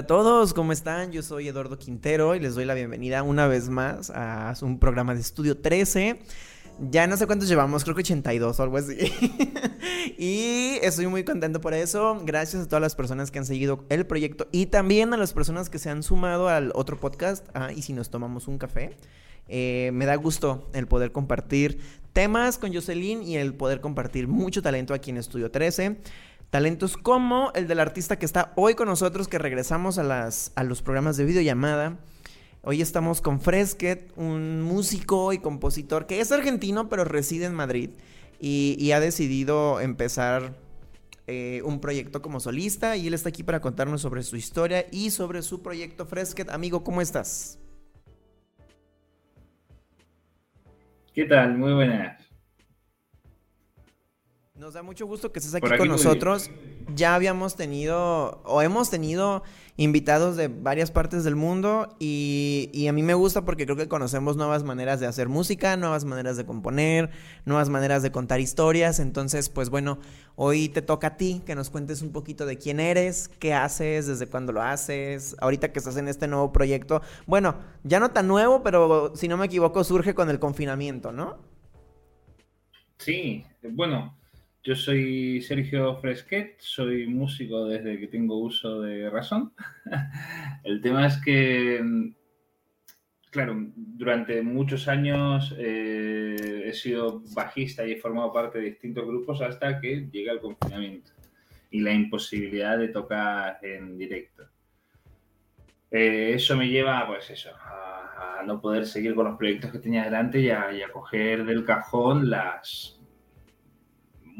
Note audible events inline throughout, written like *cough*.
a todos, ¿cómo están? Yo soy Eduardo Quintero y les doy la bienvenida una vez más a un programa de Estudio 13. Ya no sé cuántos llevamos, creo que 82 o algo así. *laughs* y estoy muy contento por eso. Gracias a todas las personas que han seguido el proyecto y también a las personas que se han sumado al otro podcast. Ah, y si nos tomamos un café. Eh, me da gusto el poder compartir temas con Jocelyn y el poder compartir mucho talento aquí en Estudio 13. Talentos como el del artista que está hoy con nosotros, que regresamos a, las, a los programas de videollamada. Hoy estamos con Fresket, un músico y compositor que es argentino, pero reside en Madrid y, ha decidido empezar eh, un proyecto como solista. Y él está aquí para contarnos sobre su historia y sobre su proyecto Fresket. Amigo, ¿cómo estás? ¿Qué tal? Muy buenas. Nos da mucho gusto que estés aquí, con nosotros. Ya habíamos tenido o hemos tenido invitados de varias partes del mundo y, a mí me gusta porque creo que conocemos nuevas maneras de hacer música, nuevas maneras de componer, nuevas maneras de contar historias. Entonces, pues bueno, hoy te toca a ti que nos cuentes un poquito de quién eres, qué haces, desde cuándo lo haces, ahorita que estás en este nuevo proyecto. Bueno, ya no tan nuevo, pero si no me equivoco surge con el confinamiento, ¿no? Sí, bueno. Yo soy Sergio Fresquet, soy músico desde que tengo uso de razón. *laughs* El tema es que, claro, durante muchos años eh, he sido bajista y he formado parte de distintos grupos hasta que llega el confinamiento y la imposibilidad de tocar en directo. Eh, eso me lleva, pues eso, a, no poder seguir con los proyectos que tenía delante y a coger del cajón las,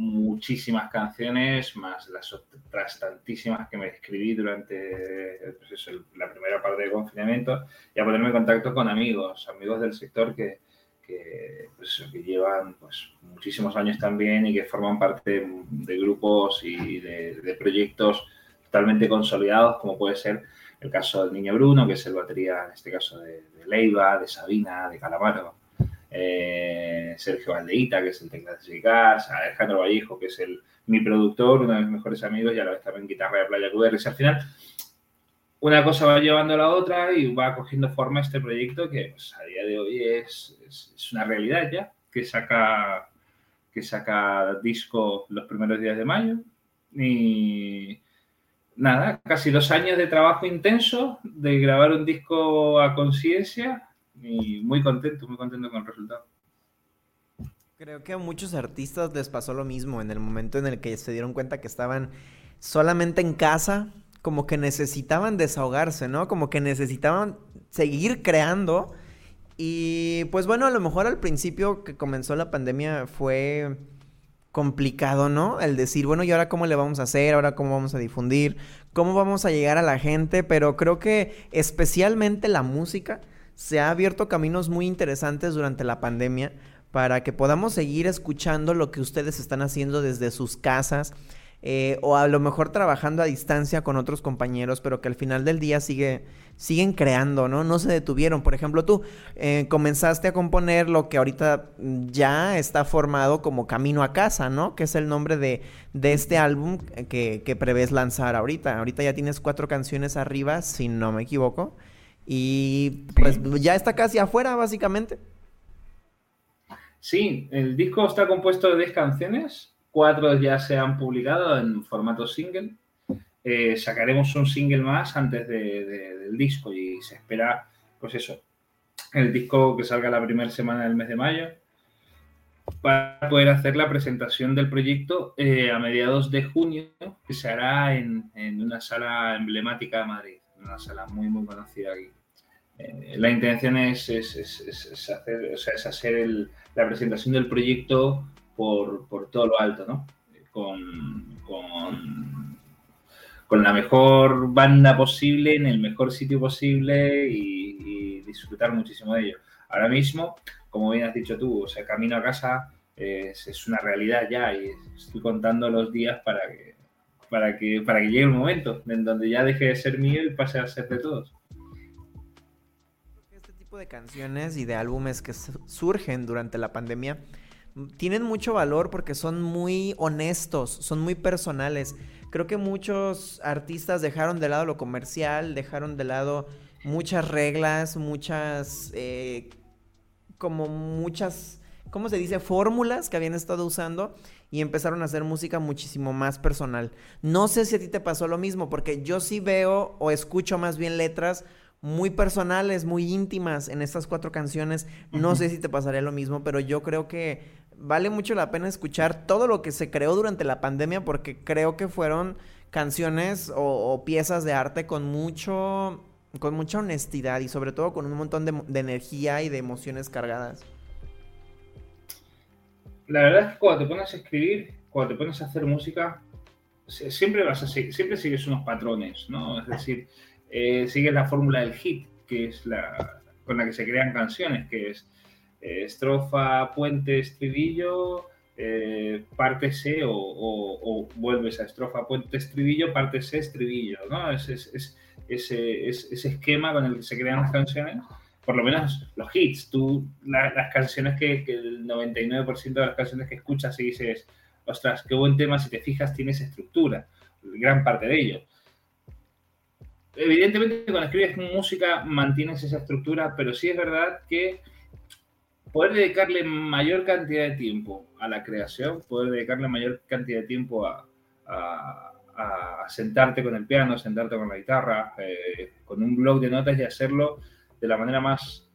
muchísimas canciones, más las otras tantísimas que me escribí durante pues la primera parte del confinamiento, y a ponerme en contacto con amigos, amigos del sector que, que, pues que llevan pues, muchísimos años también y que forman parte de grupos y de, proyectos totalmente consolidados, como puede ser el caso del Niño Bruno, que es el batería, en este caso, de, de Leiva, de Sabina, de Calamaro eh, Sergio Valdeita, que es el teclado de Gas, Alejandro Vallejo, que es el, mi productor, uno de mis mejores amigos, y a la vez también guitarra de Playa QR. Y al final, una cosa va llevando a la otra y va cogiendo forma este proyecto que pues, a día de hoy es, es, una realidad ya, que saca, que saca disco los primeros días de mayo. Y nada, casi dos años de trabajo intenso, de grabar un disco a conciencia muy contento, muy contento con el resultado. Creo que a muchos artistas les pasó lo mismo en el momento en el que se dieron cuenta que estaban solamente en casa, como que necesitaban desahogarse, ¿no? Como que necesitaban seguir creando. Y pues bueno, a lo mejor al principio que comenzó la pandemia fue complicado, ¿no? El decir, bueno, ¿y ahora cómo le vamos a hacer? ¿Ahora cómo vamos a difundir? ¿Cómo vamos a llegar a la gente? Pero creo que especialmente la música se ha abierto caminos muy interesantes durante la pandemia para que podamos seguir escuchando lo que ustedes están haciendo desde sus casas. Eh, o a lo mejor trabajando a distancia con otros compañeros, pero que al final del día sigue, siguen creando, ¿no? No se detuvieron. Por ejemplo, tú eh, comenzaste a componer lo que ahorita ya está formado como Camino a Casa, ¿no? Que es el nombre de, de este álbum que, que prevés lanzar ahorita. Ahorita ya tienes cuatro canciones arriba, si no me equivoco. Y pues ya está casi afuera, básicamente. Sí, el disco está compuesto de 10 canciones, cuatro ya se han publicado en formato single. Eh, sacaremos un single más antes del disco y se espera, pues eso, el disco que salga la primera semana del mes de mayo para poder hacer la presentación del proyecto eh, a mediados de junio, que se hará en, en una sala emblemática de Madrid una sala muy, muy conocida aquí. Eh, la intención es, es hacer la presentación del proyecto por, todo lo alto, ¿no? Con, la mejor banda posible, en el mejor sitio posible y, disfrutar muchísimo de ello. Ahora mismo, como bien has dicho tú, o sea, camino a casa es, una realidad ya y estoy contando los días para que, para que, para que llegue el momento en donde ya deje de ser mío y pase a ser de todos. Tipo de canciones y de álbumes que surgen durante la pandemia tienen mucho valor porque son muy honestos, son muy personales. Creo que muchos artistas dejaron de lado lo comercial, dejaron de lado muchas reglas, muchas, eh, como muchas, ¿cómo se dice? Fórmulas que habían estado usando y empezaron a hacer música muchísimo más personal. No sé si a ti te pasó lo mismo, porque yo sí veo o escucho más bien letras muy personales, muy íntimas en estas cuatro canciones. No sé si te pasaría lo mismo, pero yo creo que vale mucho la pena escuchar todo lo que se creó durante la pandemia porque creo que fueron canciones o, piezas de arte con mucho con mucha honestidad y sobre todo con un montón de, energía y de emociones cargadas. La verdad es que cuando te pones a escribir, cuando te pones a hacer música, siempre vas a siempre sigues unos patrones, ¿no? Es decir, eh, sigues la fórmula del hit, que es la con la que se crean canciones, que es eh, estrofa, puente, estribillo, eh, parte C o, vuelves a estrofa, puente, estribillo, parte C, estribillo, ¿no? Es, ese, esquema con el que se crean las canciones, por lo menos los hits, tú, las canciones que, el 99% de las canciones que escuchas y dices, ostras, qué buen tema, si te fijas, tiene esa estructura, gran parte de ello. Evidentemente, cuando escribes música mantienes esa estructura, pero sí es verdad que poder dedicarle mayor cantidad de tiempo a la creación, poder dedicarle mayor cantidad de tiempo a, sentarte con el piano, sentarte con la guitarra, eh, con un blog de notas y hacerlo de la manera más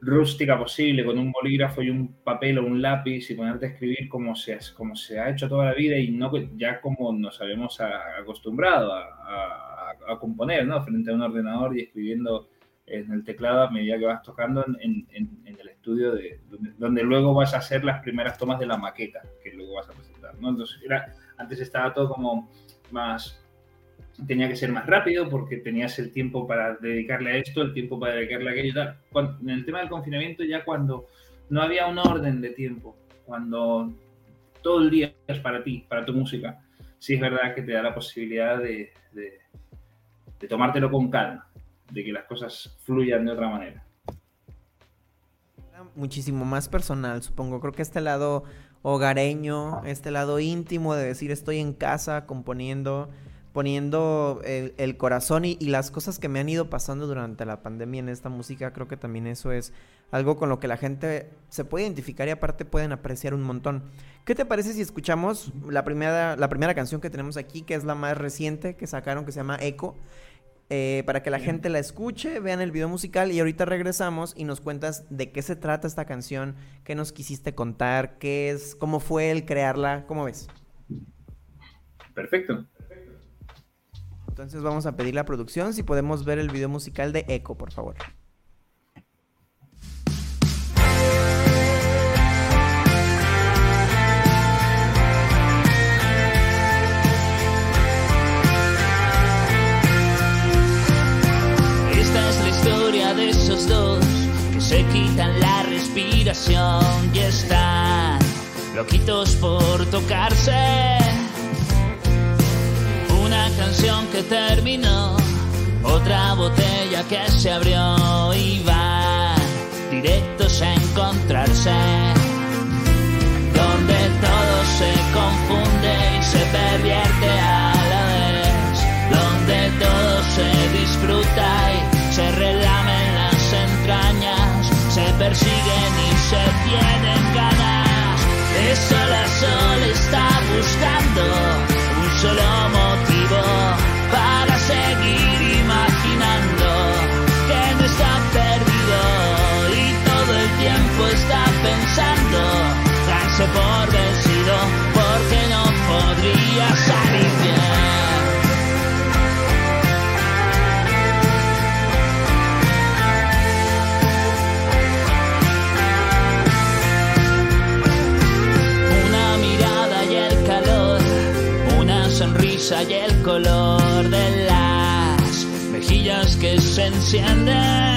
rústica posible, con un bolígrafo y un papel o un lápiz y ponerte a escribir como se, ha hecho toda la vida y no ya como nos habíamos acostumbrado a componer, ¿no? Frente a un ordenador y escribiendo en el teclado a medida que vas tocando en, el estudio de, donde, luego vas a hacer las primeras tomas de la maqueta que luego vas a presentar. ¿no? Entonces, era, antes estaba todo como más, tenía que ser más rápido porque tenías el tiempo para dedicarle a esto, el tiempo para dedicarle a aquello. en el tema del confinamiento ya cuando no había un orden de tiempo, cuando todo el día es para ti, para tu música, sí es verdad que te da la posibilidad de, de tomártelo con calma de que las cosas fluyan de otra manera. Muchísimo más personal, supongo. Creo que este lado hogareño, este lado íntimo de decir estoy en casa componiendo, poniendo el, corazón y, las cosas que me han ido pasando durante la pandemia en esta música, creo que también eso es algo con lo que la gente se puede identificar y aparte pueden apreciar un montón. ¿Qué te parece si escuchamos la primera, la primera canción que tenemos aquí, que es la más reciente que sacaron, que se llama Echo? Eh, para que la gente la escuche, vean el video musical y ahorita regresamos y nos cuentas de qué se trata esta canción, qué nos quisiste contar, qué es, cómo fue el crearla, ¿cómo ves? Perfecto. Entonces vamos a pedir la producción si podemos ver el video musical de Echo, por favor. La respiración y están loquitos por tocarse. Una canción que terminó, otra botella que se abrió y van directos a encontrarse. Donde todo se confunde y se pervierte a la vez. Donde todo se disfruta y persiguen y se tienen ganas. De sol a sol está buscando un solo motivo para seguir imaginando que no está perdido y todo el tiempo está pensando, darse por vencido porque no podría salir y el color de las mejillas que se encienden.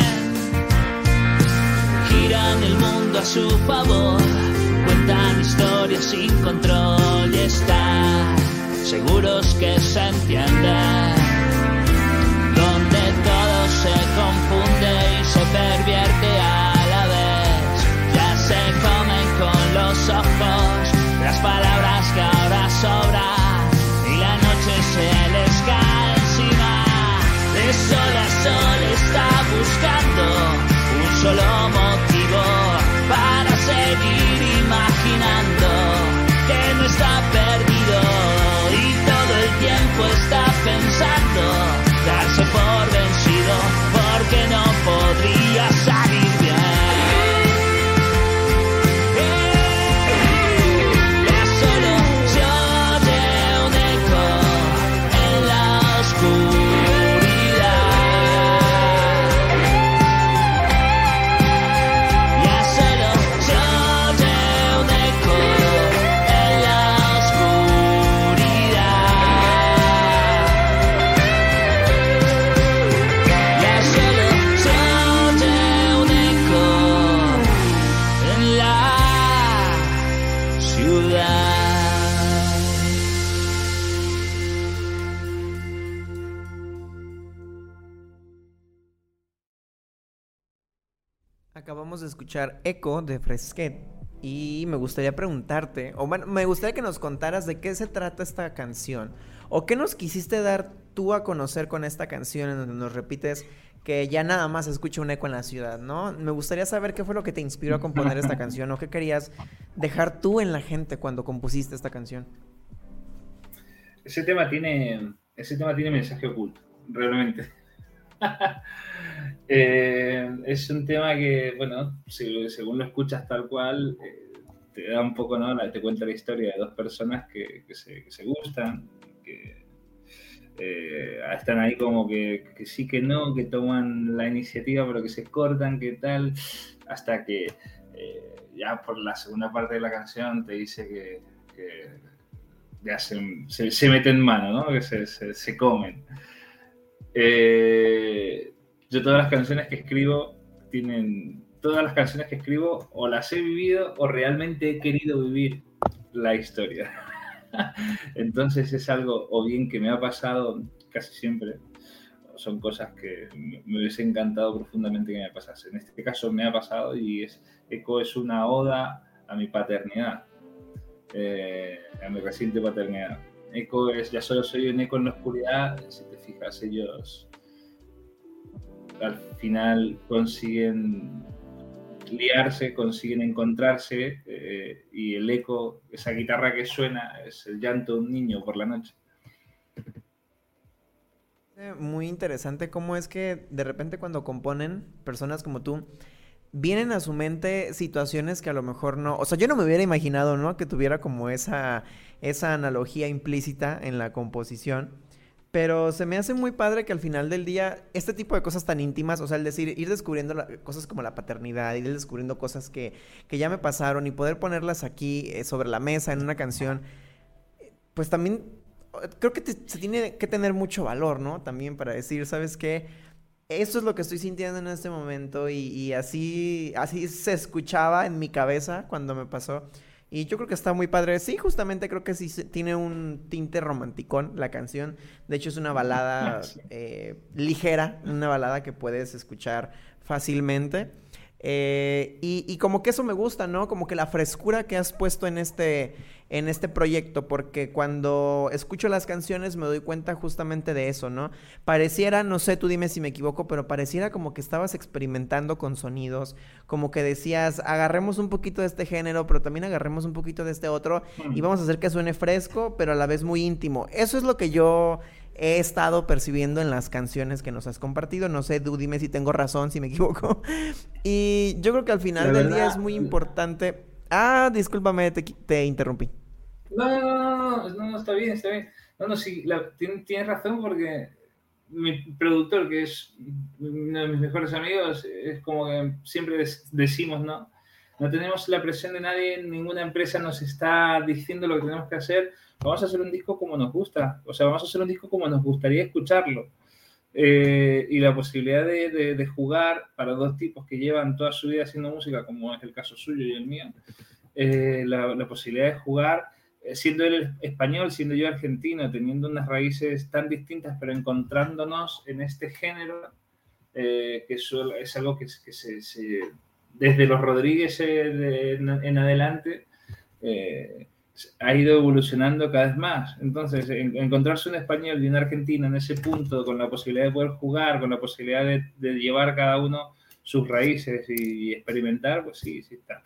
Giran el mundo a su favor, cuentan historias sin control y están seguros que se entienden, donde todo se confunde y se pervierte a la vez, ya se comen con los ojos las palabras que ahora sobran un escuchar Echo de Fresquet y me gustaría preguntarte, o bueno, me gustaría que nos contaras de qué se trata esta canción, o qué nos quisiste dar tú a conocer con esta canción en donde nos repites que ya nada más se escucha un eco en la ciudad, ¿no? Me gustaría saber qué fue lo que te inspiró a componer esta *laughs* canción, o qué querías dejar tú en la gente cuando compusiste esta canción. Ese tema tiene, ese tema tiene mensaje oculto, realmente. *laughs* Eh, es un tema que, bueno, según lo escuchas tal cual, eh, te da un poco, ¿no? Te cuenta la historia de dos personas que, se, gustan, que eh, están ahí como que, sí, que no, que toman la iniciativa, pero que se cortan, que tal, hasta que ya por la segunda parte de la canción te dice que, ya se, meten mano, ¿no? Que se, se comen. Eh, yo todas las canciones que escribo tienen, todas las canciones que escribo o las he vivido o realmente he querido vivir la historia. *laughs* Entonces es algo o bien que me ha pasado casi siempre, son cosas que me me hubiese encantado profundamente que me pasase. En este caso me ha pasado y es, Eco es una oda a mi paternidad, eh, a mi reciente paternidad. Eco es, ya solo soy un eco en la oscuridad, si te fijas, ellos al final consiguen liarse, consiguen encontrarse eh, y el eco, esa guitarra que suena, es el llanto de un niño por la noche. Muy interesante cómo es que de repente cuando componen personas como tú, vienen a su mente situaciones que a lo mejor no, o sea, yo no me hubiera imaginado, ¿no? Que tuviera como esa, esa analogía implícita en la composición. Pero se me hace muy padre que al final del día, este tipo de cosas tan íntimas, o sea, el decir, ir descubriendo la- cosas como la paternidad, ir descubriendo cosas que, que ya me pasaron y poder ponerlas aquí eh, sobre la mesa en una canción, pues también creo que te- se tiene que tener mucho valor, ¿no? También para decir, ¿sabes qué? Esto es lo que estoy sintiendo en este momento y, y así, así se escuchaba en mi cabeza cuando me pasó. Y yo creo que está muy padre. Sí, justamente creo que sí tiene un tinte romanticón la canción. De hecho, es una balada *laughs* eh, ligera, una balada que puedes escuchar fácilmente. Eh, y, y como que eso me gusta, ¿no? Como que la frescura que has puesto en este, en este proyecto, porque cuando escucho las canciones me doy cuenta justamente de eso, ¿no? Pareciera, no sé, tú dime si me equivoco, pero pareciera como que estabas experimentando con sonidos, como que decías, agarremos un poquito de este género, pero también agarremos un poquito de este otro y vamos a hacer que suene fresco, pero a la vez muy íntimo. Eso es lo que yo he estado percibiendo en las canciones que nos has compartido. No sé, tú dime si tengo razón, si me *laughs* equivoco. Y yo creo que al final del día es muy importante. Ah, discúlpame, te, te interrumpí. No, no, no, no, no, no, está bien, está bien. No, no, sí, la- tien- tienes razón porque mi productor, que es uno de mis mejores amigos, es como que siempre des- decimos, ¿no? No tenemos la presión de nadie, ninguna empresa nos está diciendo lo que tenemos que hacer. Vamos a hacer un disco como nos gusta, o sea, vamos a hacer un disco como nos gustaría escucharlo. eh, y la posibilidad de, jugar para dos tipos que llevan toda su vida haciendo música, como es el caso suyo y el mío, eh, la, posibilidad de jugar, eh, siendo él español, siendo yo argentino, teniendo unas raíces tan distintas, pero encontrándonos en este género, que es, algo que, se, desde los Rodríguez en, en, adelante, ha ido evolucionando cada vez más. Entonces, encontrarse un español y un argentino en ese punto, con la posibilidad de poder jugar, con la posibilidad de, llevar cada uno sus raíces y, experimentar, pues sí, sí, está,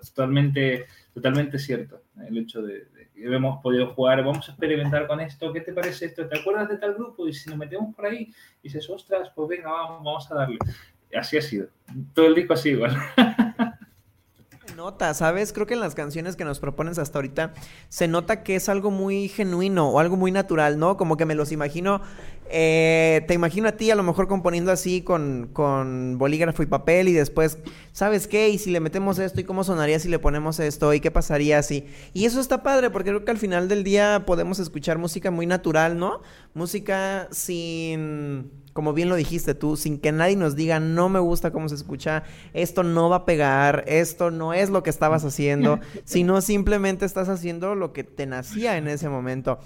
totalmente, totalmente cierto. El hecho de, que hemos podido jugar, vamos a experimentar con esto, ¿qué te parece esto? ¿Te acuerdas de tal grupo? Y si nos metemos por ahí, y dices, ostras, pues venga, vamos, vamos a darle. Así ha sido. Todo el disco así igual. *laughs* nota, ¿sabes? Creo que en las canciones que nos propones hasta ahorita se nota que es algo muy genuino o algo muy natural, ¿no? Como que me los imagino, eh, te imagino a ti a lo mejor componiendo así con, con bolígrafo y papel y después, ¿sabes qué? Y si le metemos esto y cómo sonaría si le ponemos esto y qué pasaría si... Y eso está padre porque creo que al final del día podemos escuchar música muy natural, ¿no? Música sin como bien lo dijiste tú, sin que nadie nos diga, no me gusta cómo se escucha, esto no va a pegar, esto no es lo que estabas haciendo, *laughs* sino simplemente estás haciendo lo que te nacía en ese momento.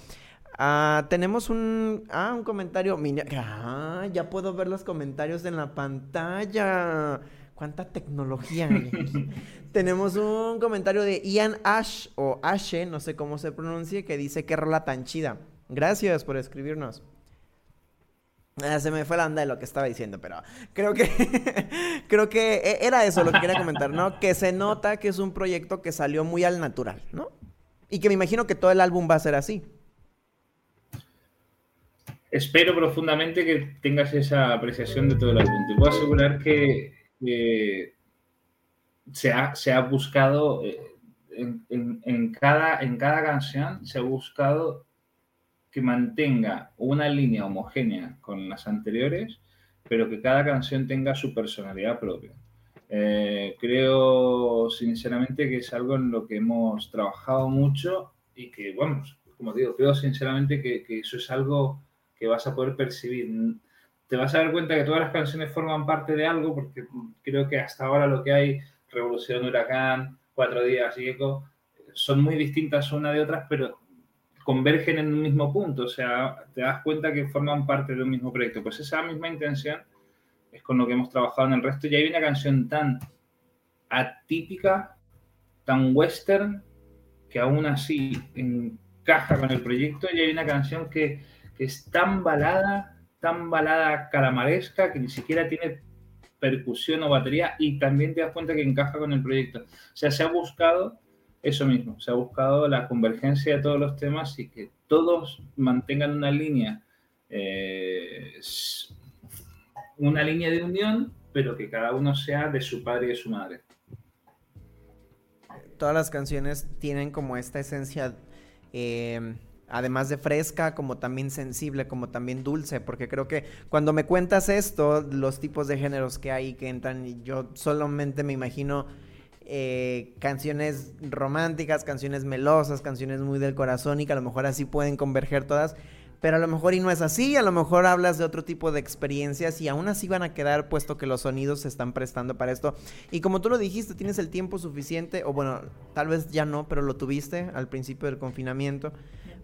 Ah, tenemos un, ah, un comentario. ah, ya puedo ver los comentarios en la pantalla. ¿Cuánta tecnología *laughs* tenemos un comentario de Ian Ash o Ashe, no sé cómo se pronuncie, que dice que rola tan chida. Gracias por escribirnos. Ah, se me fue la onda de lo que estaba diciendo, pero creo que *laughs* creo que e, era eso lo que quería comentar, ¿no? Que se nota que es un proyecto que salió muy al natural, ¿no? Y que me imagino que todo el álbum va a ser así. Espero profundamente que tengas esa apreciación de todo el álbum. Te puedo asegurar que se, ha, buscado eh, en, cada, en cada canción, se ha buscado que mantenga una línea homogénea con las anteriores, pero que cada canción tenga su personalidad propia. Eh, creo sinceramente que es algo en lo que hemos trabajado mucho y que, bueno, como digo, creo sinceramente que, eso es algo que vas a poder percibir. Te vas a dar cuenta que todas las canciones forman parte de algo, porque creo que hasta ahora lo que hay, Revolución, Huracán, Cuatro Días y Eco, son muy distintas una de otras, pero convergen en un mismo punto, o sea, te das cuenta que forman parte de un mismo proyecto. Pues esa misma intención es con lo que hemos trabajado en el resto. Y hay una canción tan atípica, tan western, que aún así encaja con el proyecto. Y hay una canción que, que es tan balada, tan balada calamaresca, que ni siquiera tiene percusión o batería y también te das cuenta que encaja con el proyecto. O sea, se ha buscado eso mismo, se ha buscado la convergencia de todos los temas y que todos mantengan una línea, eh, una línea de unión, pero que cada uno sea de su padre y de su madre. Todas las canciones tienen como esta esencia, em, además de fresca, como también sensible, como también dulce, porque creo que cuando me cuentas esto, los tipos de géneros que hay que entran, yo solamente me imagino eh, canciones románticas, canciones melosas, canciones muy del corazón y que a lo mejor así pueden converger todas. Pero a lo mejor y no es así, a lo mejor hablas de otro tipo de experiencias y aún así van a quedar puesto que los sonidos se están prestando para esto. Y como tú lo dijiste, tienes el tiempo suficiente, o bueno, tal vez ya no, pero lo tuviste al principio del confinamiento,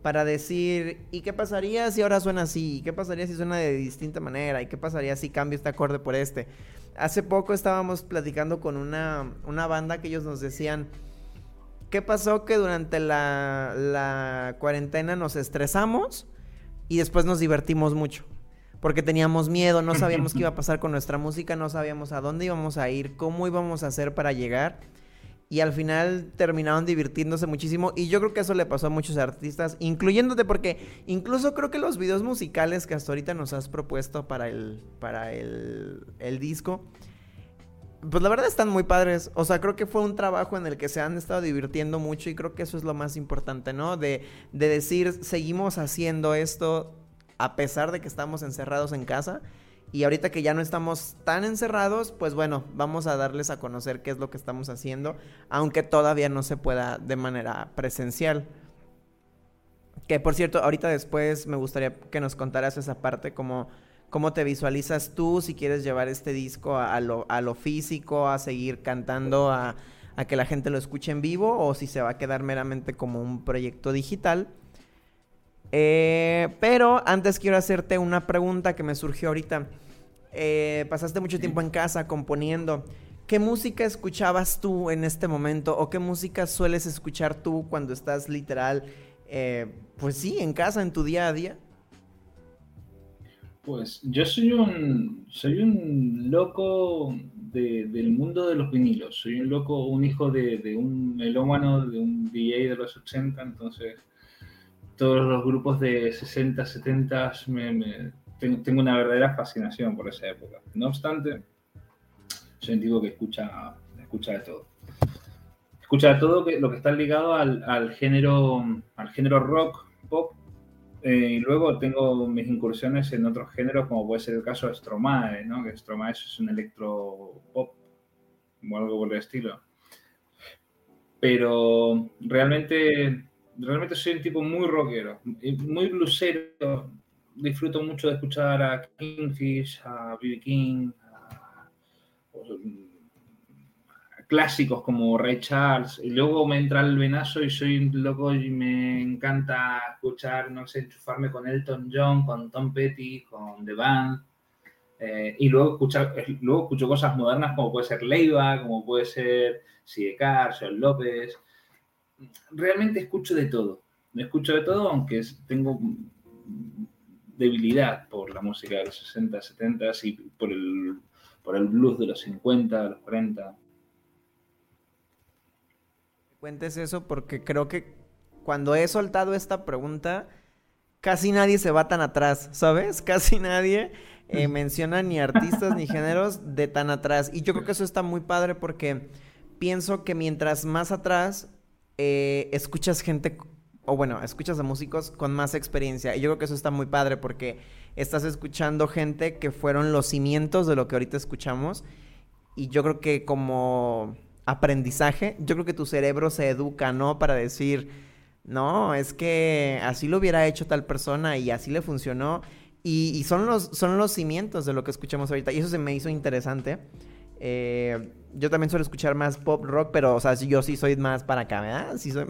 para decir, ¿y qué pasaría si ahora suena así? ¿Y qué pasaría si suena de distinta manera? ¿Y qué pasaría si cambio este acorde por este? Hace poco estábamos platicando con una, banda que ellos nos decían, ¿qué pasó que durante la, la cuarentena nos estresamos y después nos divertimos mucho? Porque teníamos miedo, no sabíamos qué iba a *laughs* pasar con nuestra música, no sabíamos a dónde íbamos a ir, cómo íbamos a hacer para llegar y al final terminaron divirtiéndose muchísimo y yo creo que eso le pasó a muchos artistas, incluyéndote porque incluso creo que los videos musicales que hasta ahorita nos has propuesto para el para el, el disco pues la verdad están muy padres. O sea, creo que fue un trabajo en el que se han estado divirtiendo mucho y creo que eso es lo más importante, ¿no? De, de decir, seguimos haciendo esto a pesar de que estamos encerrados en casa y ahorita que ya no estamos tan encerrados, pues bueno, vamos a darles a conocer qué es lo que estamos haciendo, aunque todavía no se pueda de manera presencial. Que por cierto, ahorita después me gustaría que nos contaras esa parte, como ¿Cómo te visualizas tú si quieres llevar este disco a, lo, a lo, físico, a seguir cantando, a, a, que la gente lo escuche en vivo o si se va a quedar meramente como un proyecto digital? Eh, pero antes quiero hacerte una pregunta que me surgió ahorita. Eh, pasaste mucho tiempo en casa componiendo. ¿Qué música escuchabas tú en este momento? ¿O qué música sueles escuchar tú cuando estás literal, eh, pues sí, en casa, en tu día a día? Pues yo soy un, soy un loco del mundo de los vinilos. Soy un loco, un hijo de, un melómano, de un DJ de los 80. Entonces, todos los grupos de 60, 70, me, tengo, una verdadera fascinación por esa época. No obstante, soy un tipo que escucha, escucha de todo. Escucha de todo lo que está ligado al, género, al género rock, pop. Eh, y luego tengo mis incursiones en otros géneros, como puede ser el caso de Stromae, ¿no? que Stromae es un electro pop o algo por el estilo. Pero realmente, realmente soy un tipo muy rockero, muy blusero. Disfruto mucho de escuchar a Kingfish, a B.B. King, clásicos como Ray Charles, y luego me entra el venazo y soy loco y me encanta escuchar, no sé, enchufarme con Elton John, con Tom Petty, con The Band, eh, y luego, escuchar, luego escucho cosas modernas como puede ser Leiva, como puede ser Sidecar, Sean López. Realmente escucho de todo. Escucho de todo, aunque tengo debilidad por la música de los 60, 70 y por el por el blues de los 50, de los 40. Cuentes eso porque creo que cuando he soltado esta pregunta, casi nadie se va tan atrás, ¿sabes? *laughs* Casi nadie eh, menciona ni artistas ni géneros de tan atrás. Y yo creo que eso está muy padre porque pienso que mientras más atrás eh, escuchas gente, o bueno, escuchas a músicos con más experiencia. Y yo creo que eso está muy padre porque estás escuchando gente que fueron los cimientos de lo que ahorita escuchamos. Y yo creo que como aprendizaje, yo creo que tu cerebro se educa, ¿no? Para decir, no, es que así lo hubiera hecho tal persona y así le funcionó. Y, son, los, son los cimientos de lo que escuchamos ahorita. Y eso se me hizo interesante. Eh, yo también suelo escuchar más pop rock, pero, o sea, yo sí soy más para acá, ¿verdad? *laughs* Sí soy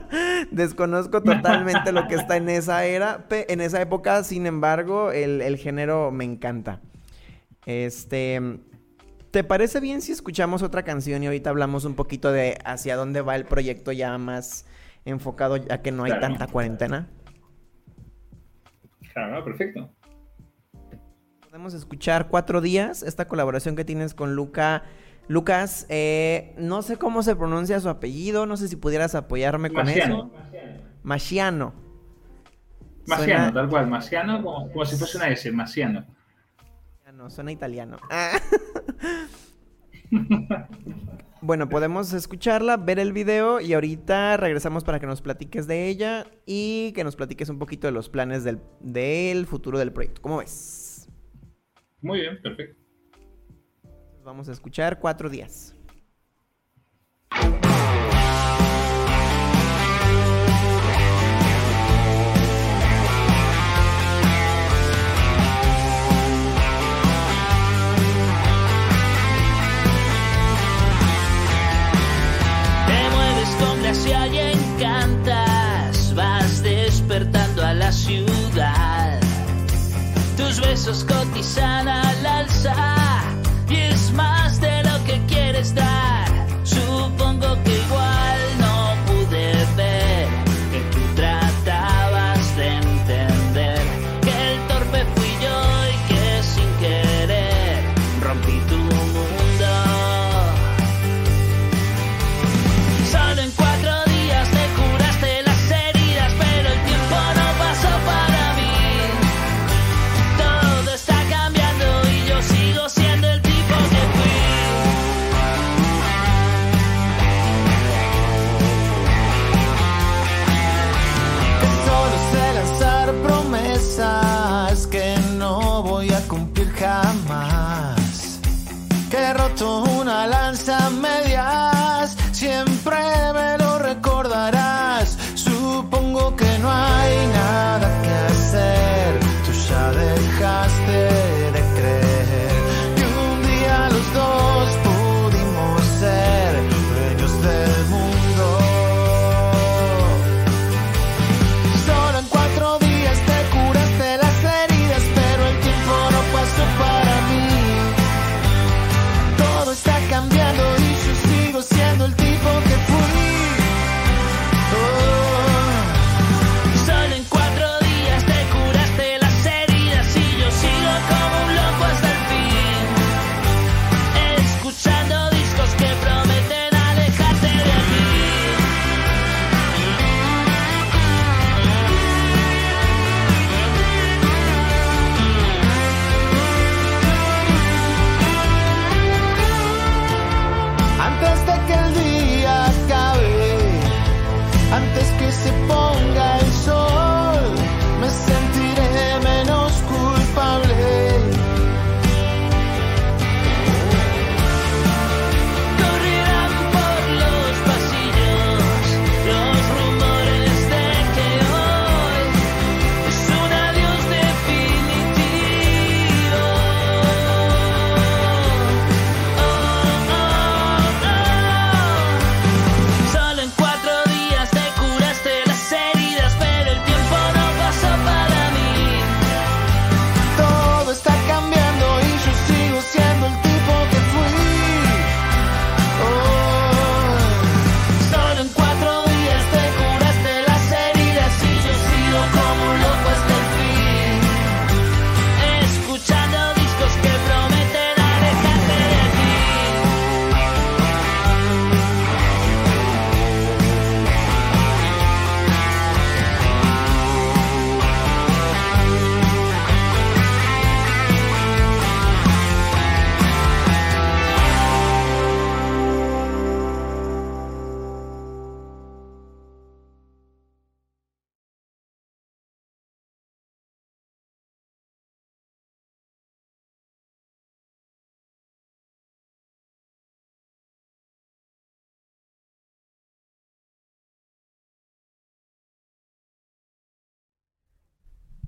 *laughs* Desconozco totalmente lo que está en esa era, en esa época, sin embargo, el, género me encanta. Este... ¿Te parece bien si escuchamos otra canción y ahorita hablamos un poquito de hacia dónde va el proyecto ya más enfocado, ya que no hay tanta cuarentena? Claro, perfecto. Podemos escuchar Cuatro Días, esta colaboración que tienes con Luca Lucas, eh, no sé cómo se pronuncia su apellido, no sé si pudieras apoyarme con eso. Masciano. Masciano, tal cual, Masciano, como, si fuese una S, Masciano. No, suena italiano. Ah. *laughs* bueno, podemos escucharla, ver el video y ahorita regresamos para que nos platiques de ella y que nos platiques un poquito de los planes del, del futuro del proyecto. ¿Cómo ves? Muy bien, perfecto. Vamos a escuchar cuatro días. Gracia y encantas, vas despertando a la ciudad. Tus besos cotizan al alza más de lo que quieres dar.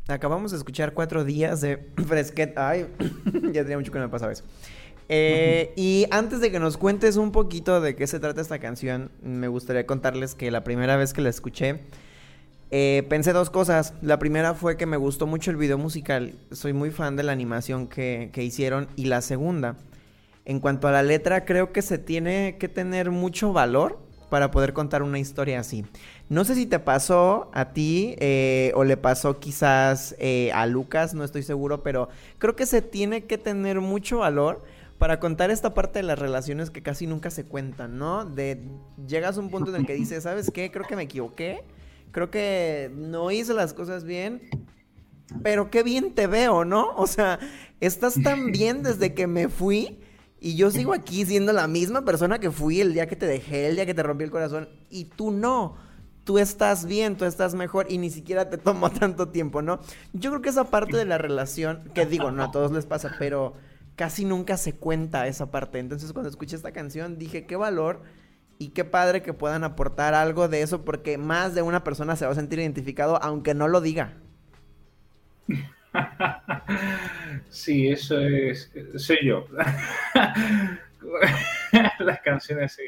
Acabamos de escuchar cuatro días de *clears throat* Fresquet. Ay, *clears throat* ya tenía mucho que me pasaba eso. Eh, y antes de que nos cuentes un poquito de qué se trata esta canción, me gustaría contarles que la primera vez que la escuché, eh, pensé dos cosas. La primera fue que me gustó mucho el video musical. Soy muy fan de la animación que, que hicieron. Y la segunda, en cuanto a la letra, creo que se tiene que tener mucho valor para poder contar una historia así. No sé si te pasó a ti eh, o le pasó quizás eh, a Lucas, no estoy seguro, pero creo que se tiene que tener mucho valor para contar esta parte de las relaciones que casi nunca se cuentan, ¿no? De llegas a un punto en el que dices, ¿sabes qué? Creo que me equivoqué, creo que no hice las cosas bien, pero qué bien te veo, ¿no? O sea, estás tan bien desde que me fui y yo sigo aquí siendo la misma persona que fui el día que te dejé, el día que te rompí el corazón y tú no tú estás bien, tú estás mejor y ni siquiera te tomó *laughs* tanto tiempo, ¿no? Yo creo que esa parte de la relación, que digo, no a todos les pasa, pero casi nunca se cuenta esa parte. Entonces cuando escuché esta canción dije, qué valor y qué padre que puedan aportar algo de eso porque más de una persona se va a sentir identificado aunque no lo diga. *laughs* Sí, eso es, soy yo. *laughs* Las canciones sí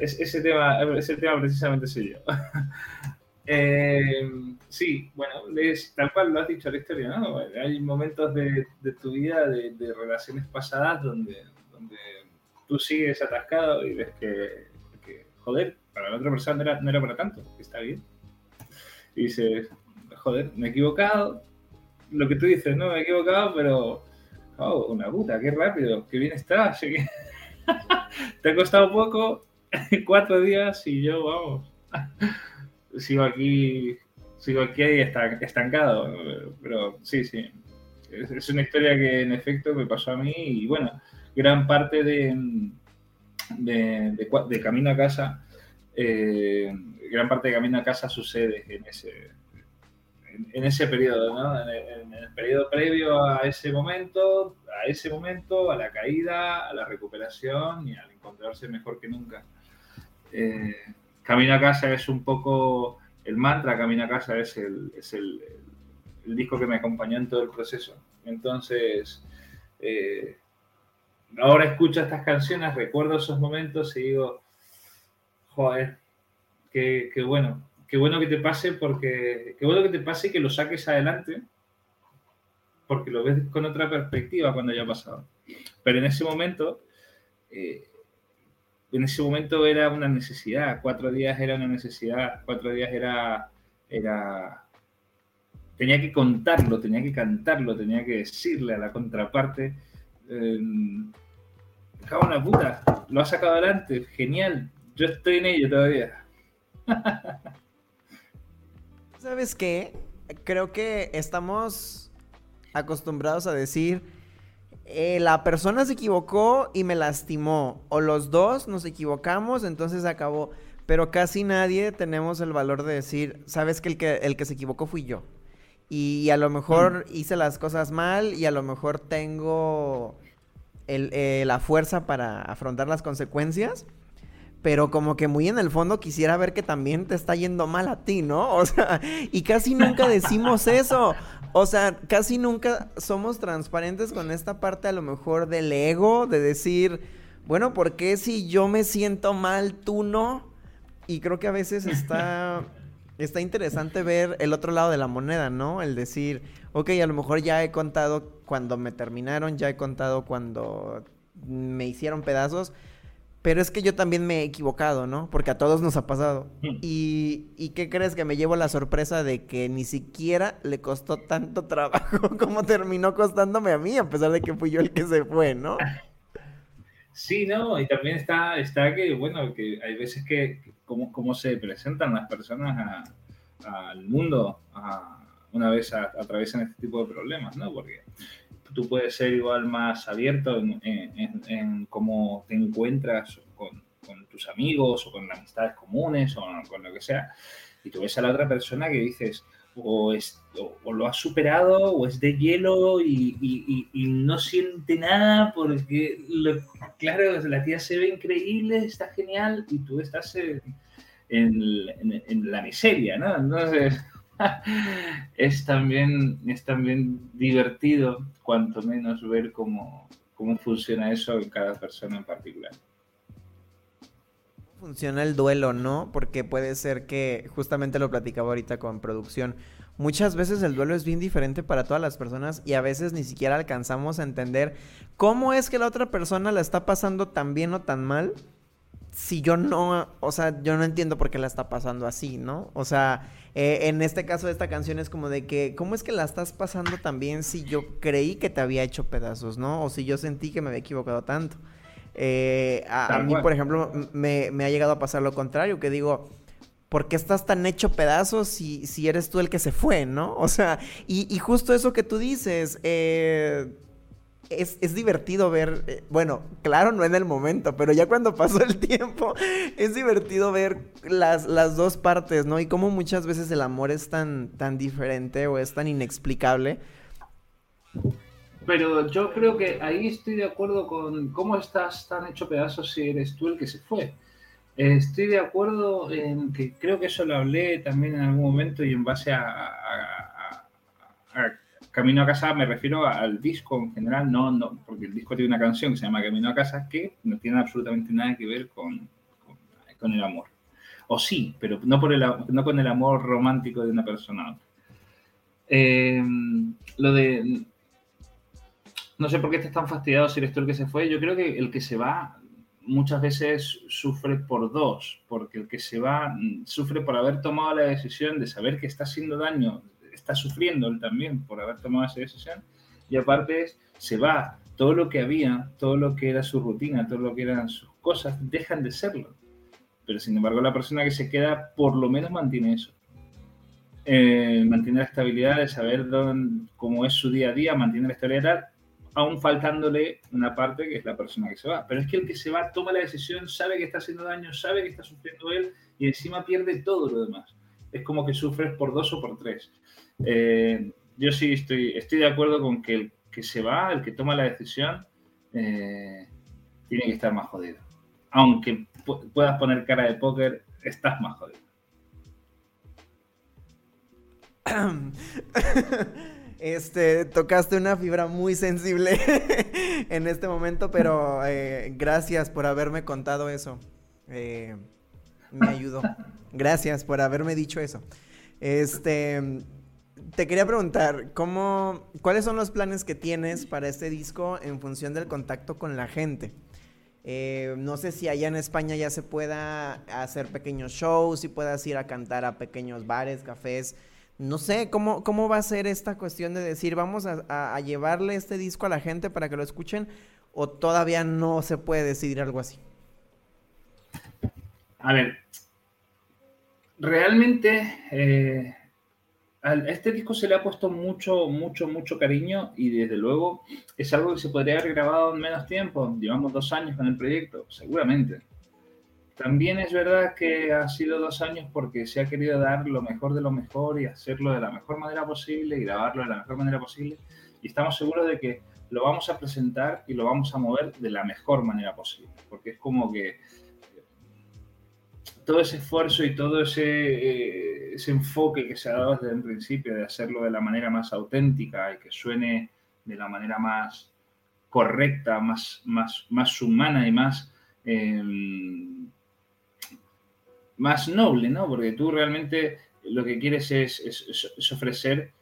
ese, tema, ese tema precisamente soy yo. *laughs* Eh, sí, bueno, es, tal cual lo has dicho la historia, ¿no? Hay momentos de, tu vida, de, relaciones pasadas, donde, donde tú sigues atascado y ves que, joder, para la otra persona no era, no era para tanto, que está bien. Y dices, joder, me he equivocado. Lo que tú dices, no, me he equivocado, pero, oh, una puta, qué rápido, qué bien estás. *laughs* Te ha costado poco, *laughs* cuatro días y yo, vamos, *laughs* sigo aquí, sigo aquí estancado. Pero sí, sí. Es, una historia que en efecto me pasó a mí y bueno, gran parte de, de, Camino a Casa, eh, gran parte de Camino a Casa sucede en ese, en, ese periodo, ¿no? En el, periodo previo a ese momento, a ese momento, a la caída, a la recuperación y al encontrarse mejor que nunca. Eh, Camino a casa es un poco el mantra, Camino a casa es el, es el, disco que me acompañó en todo el proceso. Entonces, eh, ahora escucho estas canciones, recuerdo esos momentos y digo, joder, qué, bueno, qué bueno que te pase porque, qué bueno que te pase que lo saques adelante porque lo ves con otra perspectiva cuando ya ha pasado. Pero en ese momento, eh, en ese momento era una necesidad, cuatro días era una necesidad, cuatro días era, era, tenía que contarlo, tenía que cantarlo, tenía que decirle a la contraparte, eh, una puta, lo ha sacado adelante, genial, yo estoy en ello todavía. *laughs* ¿Sabes qué? Creo que estamos acostumbrados a decir eh, la persona se equivocó y me lastimó. O los dos nos equivocamos, entonces acabó. Pero casi nadie tenemos el valor de decir, sabes que el que, el que se equivocó fui yo. Y, a lo mejor mm. hice las cosas mal y a lo mejor tengo eh, la fuerza para afrontar las consecuencias pero como que muy en el fondo quisiera ver que también te está yendo mal a ti, ¿no? *laughs* O sea, y casi nunca decimos eso. O sea, casi nunca somos transparentes con esta parte a lo mejor del ego, de decir, bueno, ¿por qué si yo me siento mal, tú no? Y creo que a veces está, *laughs* está interesante ver el otro lado de la moneda, ¿no? El decir, ok, a lo mejor ya he contado cuando me terminaron, ya he contado cuando me hicieron pedazos, pero es que yo también me he equivocado, ¿no? Porque a todos nos ha pasado. Mm. Y, y, qué crees que me llevo la sorpresa de que ni siquiera le costó tanto *laughs* trabajo como terminó costándome a mí, a pesar de que fui yo el que se fue, ¿no? Sí, no, y también está, está que, bueno, que hay veces que, cómo, cómo se presentan las personas al mundo una vez atraviesan este tipo de problemas, ¿no? Porque tú puedes ser igual más abierto en, cómo te encuentras con, tus amigos o con amistades comunes o con lo que sea. Y tú ves a la otra persona que dices, o, es, o, lo has superado o es de hielo y, no siente nada porque, claro, la tía se ve increíble, está genial y tú estás en, la miseria, ¿no? Entonces, es, también, es también divertido, cuanto menos, ver cómo, cómo funciona eso en cada persona en particular funciona el duelo, ¿no? Porque puede ser que, justamente lo platicaba ahorita con producción, muchas veces el duelo es bien diferente para todas las personas y a veces ni siquiera alcanzamos a entender cómo es que la otra persona la está pasando tan bien o tan mal si yo no, o sea, yo no entiendo por qué la está pasando así, ¿no? O sea, eh, en este caso de esta canción es como de que, ¿cómo es que la estás pasando tan bien si yo creí que te había hecho pedazos, ¿no? O si yo sentí que me había equivocado tanto. Eh, a, mí, por ejemplo, me, ha llegado a pasar lo contrario, que digo, ¿por qué estás tan hecho pedazos si, si eres tú el que se fue, ¿no? O sea, y, y justo eso que tú dices, eh es, divertido ver, eh, bueno, claro, no en el momento, pero ya cuando pasó el tiempo, es divertido ver las, las dos partes, ¿no? Y cómo muchas veces el amor es tan, tan diferente o es tan inexplicable. Pero yo creo que ahí estoy de acuerdo con cómo estás tan hecho pedazos si eres tú el que se fue. Estoy de acuerdo en que creo que eso lo hablé también en algún momento y en base a Camino a casa me refiero al disco en general, no, no, porque el disco tiene una canción que se llama Camino a casa que no tiene absolutamente nada que ver con, con, el amor. O sí, pero no, con el amor romántico de una persona eh, lo de. No sé por qué estás tan fastidiado si eres tú el que se fue. Yo creo que el que se va muchas veces sufre por dos, porque el que se va mm, sufre por haber tomado la decisión de saber que está haciendo daño está sufriendo él también por haber tomado esa decisión. Y aparte se va, todo lo que había, todo lo que era su rutina, todo lo que eran sus cosas, dejan de serlo. Pero sin embargo la persona que se queda por lo menos mantiene eso. Eh, mantiene la estabilidad de saber dónde, cómo es su día a día, mantiene la estabilidad, aún faltándole una parte que es la persona que se va. Pero es que el que se va toma la decisión, sabe que está haciendo daño, sabe que está sufriendo él y encima pierde todo lo demás. Es como que sufres por dos o por tres. Eh, yo sí estoy, estoy de acuerdo con que el que se va, el que toma la decisión, eh, tiene que estar más jodido. Aunque puedas poner cara de póker, estás más jodido. *coughs* Este, tocaste una fibra muy sensible *laughs* en este momento, pero eh, gracias por haberme contado eso. me ayudó. Gracias por haberme dicho eso. Este, te quería preguntar, ¿cómo, ¿cuáles son los planes que tienes para este disco en función del contacto con la gente? Eh, no sé si allá en España ya se pueda hacer pequeños shows, si puedas ir a cantar a pequeños bares, cafés. No sé, ¿cómo, cómo va a ser esta cuestión de decir, vamos a, llevarle este disco a la gente para que lo escuchen? ¿O todavía no se puede decidir algo así? A ver, realmente eh, a este disco se le ha puesto mucho, mucho, mucho cariño y desde luego es algo que se podría haber grabado en menos tiempo. Llevamos dos años con el proyecto, seguramente. También es verdad que ha sido dos años porque se ha querido dar lo mejor de lo mejor y hacerlo de la mejor manera posible y grabarlo de la mejor manera posible. Y estamos seguros de que lo vamos a presentar y lo vamos a mover de la mejor manera posible. Porque es como que todo ese esfuerzo y todo ese, eh, ese, enfoque que se ha dado desde el principio de hacerlo de la manera más auténtica y que suene de la manera más correcta, más, más, más humana y más, em, más noble, ¿no? Porque tú realmente lo que quieres es, ofrecer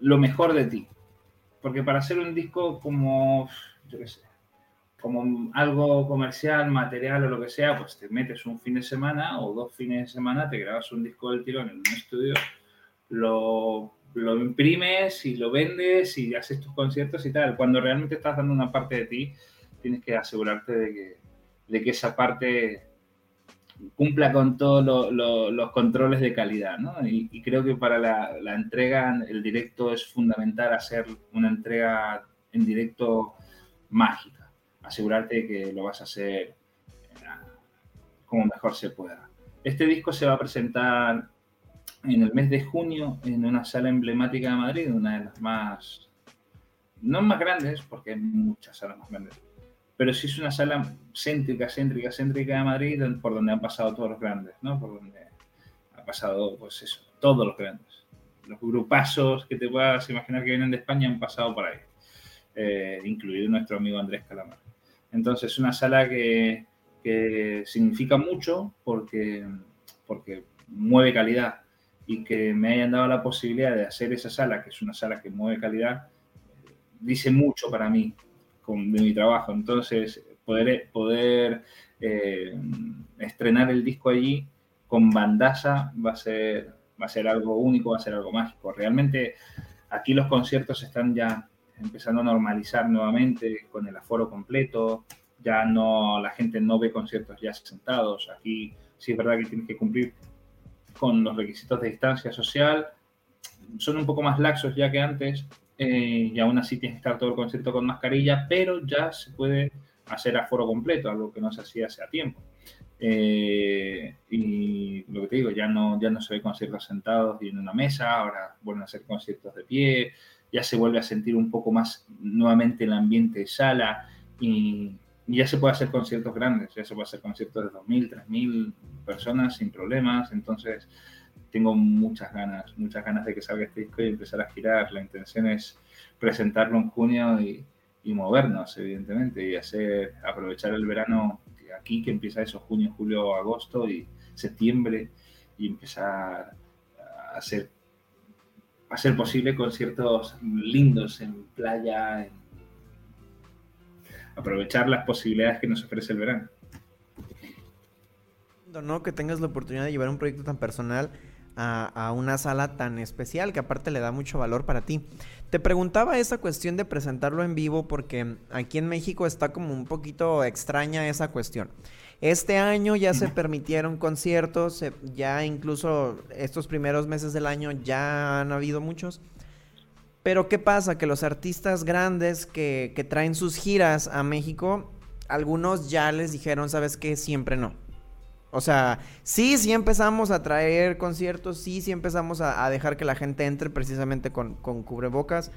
lo mejor de ti. Porque para hacer un disco como, como algo comercial, material o lo que sea, pues te metes un fin de semana o dos fines de semana, te grabas un disco del tirón en un estudio, lo, lo imprimes y lo vendes y haces tus conciertos y tal. Cuando realmente estás dando una parte de ti, tienes que asegurarte de que, de que esa parte cumpla con todos los controles de calidad, ¿no? Y, creo que para la, la, entrega, el directo es fundamental hacer una entrega en directo mágica asegurarte que lo vas a hacer como mejor se pueda. Este disco se va a presentar en el mes de junio en una sala emblemática de Madrid, una de las más, no más grandes, porque hay muchas salas más grandes, pero sí es una sala céntrica, céntrica, céntrica de Madrid, por donde han pasado todos los grandes, ¿no? Por donde ha pasado, pues eso, todos los grandes. Los grupazos que te puedas imaginar que vienen de España han pasado por ahí, eh, incluido nuestro amigo Andrés Calamar. Entonces, es una sala que, significa mucho porque, porque mueve calidad y que me hayan dado la posibilidad de hacer esa sala, que es una sala que mueve calidad, dice mucho para mí con, de mi trabajo. Entonces, poder, poder eh, estrenar el disco allí con bandaza va a ser va a ser algo único, va a ser algo mágico. Realmente aquí los conciertos están ya empezando a normalizar nuevamente con el aforo completo, ya no la gente no ve conciertos ya sentados. Aquí sí es verdad que tienes que cumplir con los requisitos de distancia social. Son un poco más laxos ya que antes eh, y aún así tienes que estar todo el concierto con mascarilla, pero ya se puede hacer aforo completo, algo que no se hacía hace tiempo. Eh, y lo que te digo, ya no, ya no se ve conciertos sentados y en una mesa, ahora vuelven a ser conciertos de pie, ya se vuelve a sentir un poco más nuevamente el ambiente de sala y, ya se puede hacer conciertos grandes, ya se puede hacer conciertos de 2.000, 3.000 personas sin problemas, entonces tengo muchas ganas, muchas ganas de que salga este disco y empezar a girar. La intención es presentarlo en junio y, y movernos, evidentemente, y hacer, aprovechar el verano aquí, que empieza eso, junio, julio, agosto y septiembre, y empezar a hacer, a hacer posible conciertos lindos en playa, en aprovechar las posibilidades que nos ofrece el verano. No, que tengas la oportunidad de llevar un proyecto tan personal a, a, una sala tan especial que aparte le da mucho valor para ti. Te preguntaba esa cuestión de presentarlo en vivo porque aquí en México está como un poquito extraña esa cuestión. Este año ya se permitieron conciertos, ya incluso estos primeros meses del año ya han habido muchos. Pero ¿qué pasa? Que los artistas grandes que, que traen sus giras a México, algunos ya les dijeron, ¿sabes qué? Siempre no. O sea, sí, sí empezamos a traer conciertos, sí, sí empezamos a, a dejar que la gente entre precisamente con, con cubrebocas.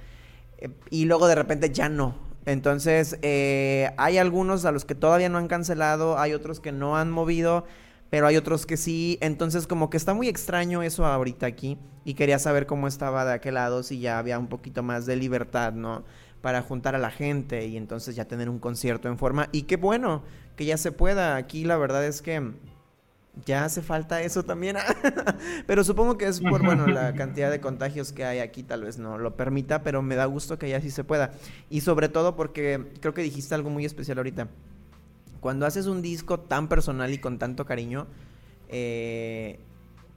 Eh, y luego de repente ya no. Entonces, eh, hay algunos a los que todavía no han cancelado, hay otros que no han movido pero hay otros que sí. Entonces, como que está muy extraño eso ahorita aquí. Y quería saber cómo estaba de aquel lado, si ya había un poquito más de libertad, ¿no? Para juntar a la gente y entonces ya tener un concierto en forma. Y qué bueno que ya se pueda. Aquí la verdad es que ya hace falta eso también. *laughs* pero supongo que es por, bueno, la cantidad de contagios que hay aquí, tal vez no lo permita, pero me da gusto que ya sí se pueda. Y sobre todo porque creo que dijiste algo muy especial ahorita cuando haces un disco tan personal y con tanto cariño, eh,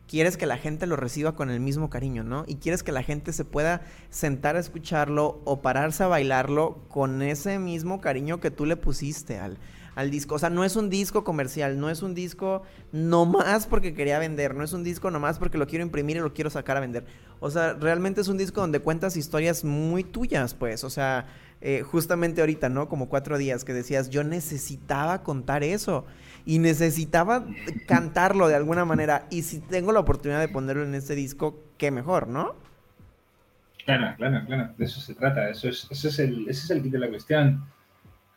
quieres que la gente lo reciba con el mismo cariño, ¿no? Y quieres que la gente se pueda sentar a escucharlo o pararse a bailarlo con ese mismo cariño que tú le pusiste al, al disco. O sea, no es un disco comercial, no es un disco nomás porque quería vender, no es un disco nomás porque lo quiero imprimir y lo quiero sacar a vender. O sea, realmente es un disco donde cuentas historias muy tuyas, pues. O sea, eh, justamente ahorita, ¿no? Como cuatro días que decías, yo necesitaba contar eso y necesitaba cantarlo de alguna manera. Y si tengo la oportunidad de ponerlo en este disco, qué mejor, ¿no? Claro, claro, claro. De eso se trata. Eso es, ese, es el, ese es el kit de la cuestión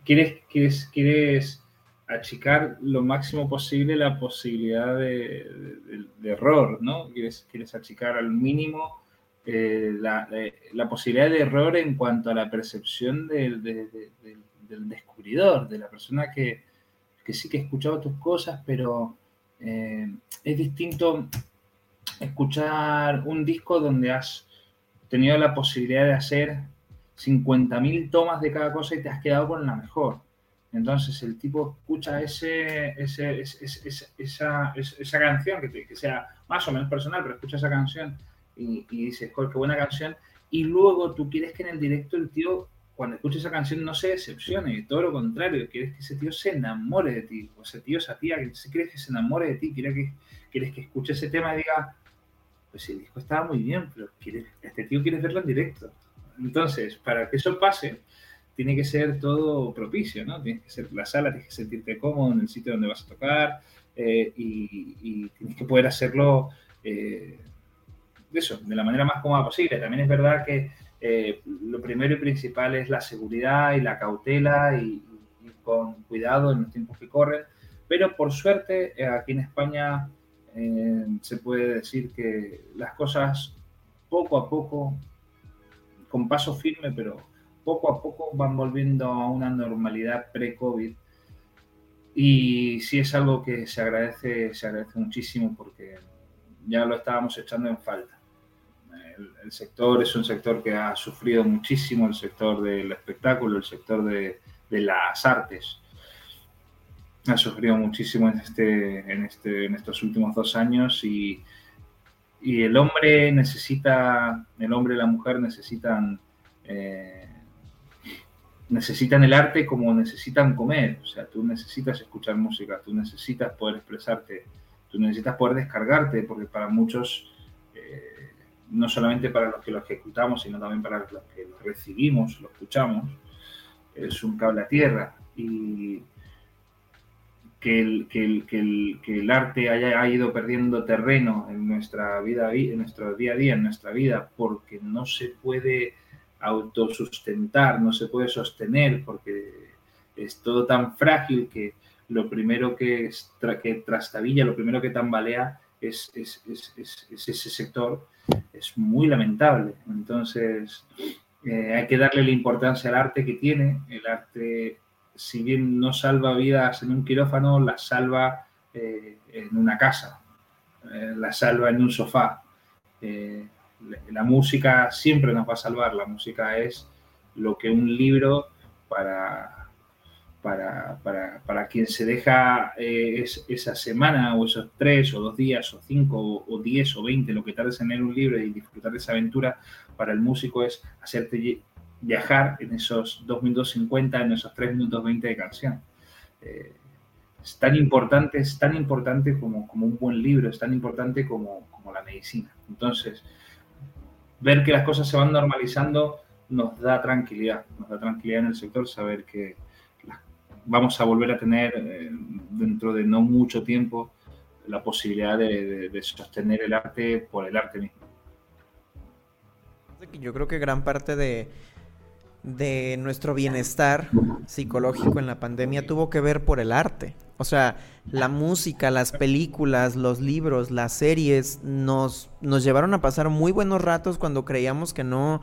quieres, achicar lo máximo posible la posibilidad de, error, ¿no? Quieres, achicar al mínimo eh, la, la, posibilidad de error en cuanto a la percepción del, descubridor, de la persona que, que, sí que ha escuchado tus cosas, pero eh, es distinto escuchar un disco donde has tenido la posibilidad de hacer 50.000 tomas de cada cosa y te has quedado con la mejor. Entonces el tipo escucha ese, ese, ese, esa, esa, canción, que, que, sea más o menos personal, pero escucha esa canción y, y dices, qué buena canción. Y luego tú quieres que en el directo el tío, cuando escuche esa canción, no se decepcione, todo lo contrario, quieres que ese tío se enamore de ti, o ese tío, esa tía, quieres que se enamore de ti, quieres que, quieres que escuche ese tema y diga, pues el disco estaba muy bien, pero quiere, este tío quiere verlo en directo entonces, para que eso pase, tiene que ser todo propicio, ¿no? Tienes que ser la sala, tienes que sentirte cómodo en el sitio donde vas a tocar eh, y, tienes que poder hacerlo eh, eso, de la manera más cómoda posible. También es verdad que eh, lo primero y principal es la seguridad y la cautela y, y, con cuidado en los tiempos que corren, pero por suerte aquí en España eh, se puede decir que las cosas poco a poco, con paso firme, pero poco a poco van volviendo a una normalidad pre-COVID. Y sí es algo que se agradece, se agradece muchísimo porque ya lo estábamos echando en falta. El, sector es un sector que ha sufrido muchísimo, el sector del espectáculo, el sector de, de las artes ha sufrido muchísimo en, este, en, este, en estos últimos dos años y, y el hombre necesita, el hombre y la mujer necesitan, eh, necesitan el arte como necesitan comer. O sea, tú necesitas escuchar música, tú necesitas poder expresarte, tú necesitas poder descargarte, porque para muchos, eh, no solamente para los que lo ejecutamos, sino también para los que lo recibimos, lo escuchamos, es un cable a tierra. Y, que el, que el, que el, que el arte haya ha ido perdiendo terreno en nuestra vida, en nuestro día a día, en nuestra vida, porque no se puede autosustentar, no se puede sostener, porque es todo tan frágil que lo primero que, que trastabilla, lo primero que tambalea es, es, es, es, ese sector, es muy lamentable. Entonces, eh, hay que darle la importancia al arte que tiene. El arte si bien no salva vidas en un quirófano, la salva eh, en una casa, eh, la salva en un sofá. Eh, la música siempre nos va a salvar, la música es lo que un libro para, para, para, para quien se deja esa semana o esos tres o dos días o cinco o, diez o veinte, lo que tardes en leer un libro y disfrutar de esa aventura, para el músico es hacerte viajar en esos 2 minutos 50, en esos 3 minutos 20 de canción. Eh, es tan importante, es tan importante como, como, un buen libro, es tan importante como, como la medicina. Entonces, ver que las cosas se van normalizando nos da tranquilidad, nos da tranquilidad en el sector saber que vamos a volver a tener eh, dentro de no mucho tiempo la posibilidad de, de, sostener el arte por el arte mismo. Yo creo que gran parte de, de nuestro bienestar psicológico en la pandemia tuvo que ver por el arte. O sea, la música, las películas, los libros, las series nos, nos llevaron a pasar muy buenos ratos cuando creíamos que no,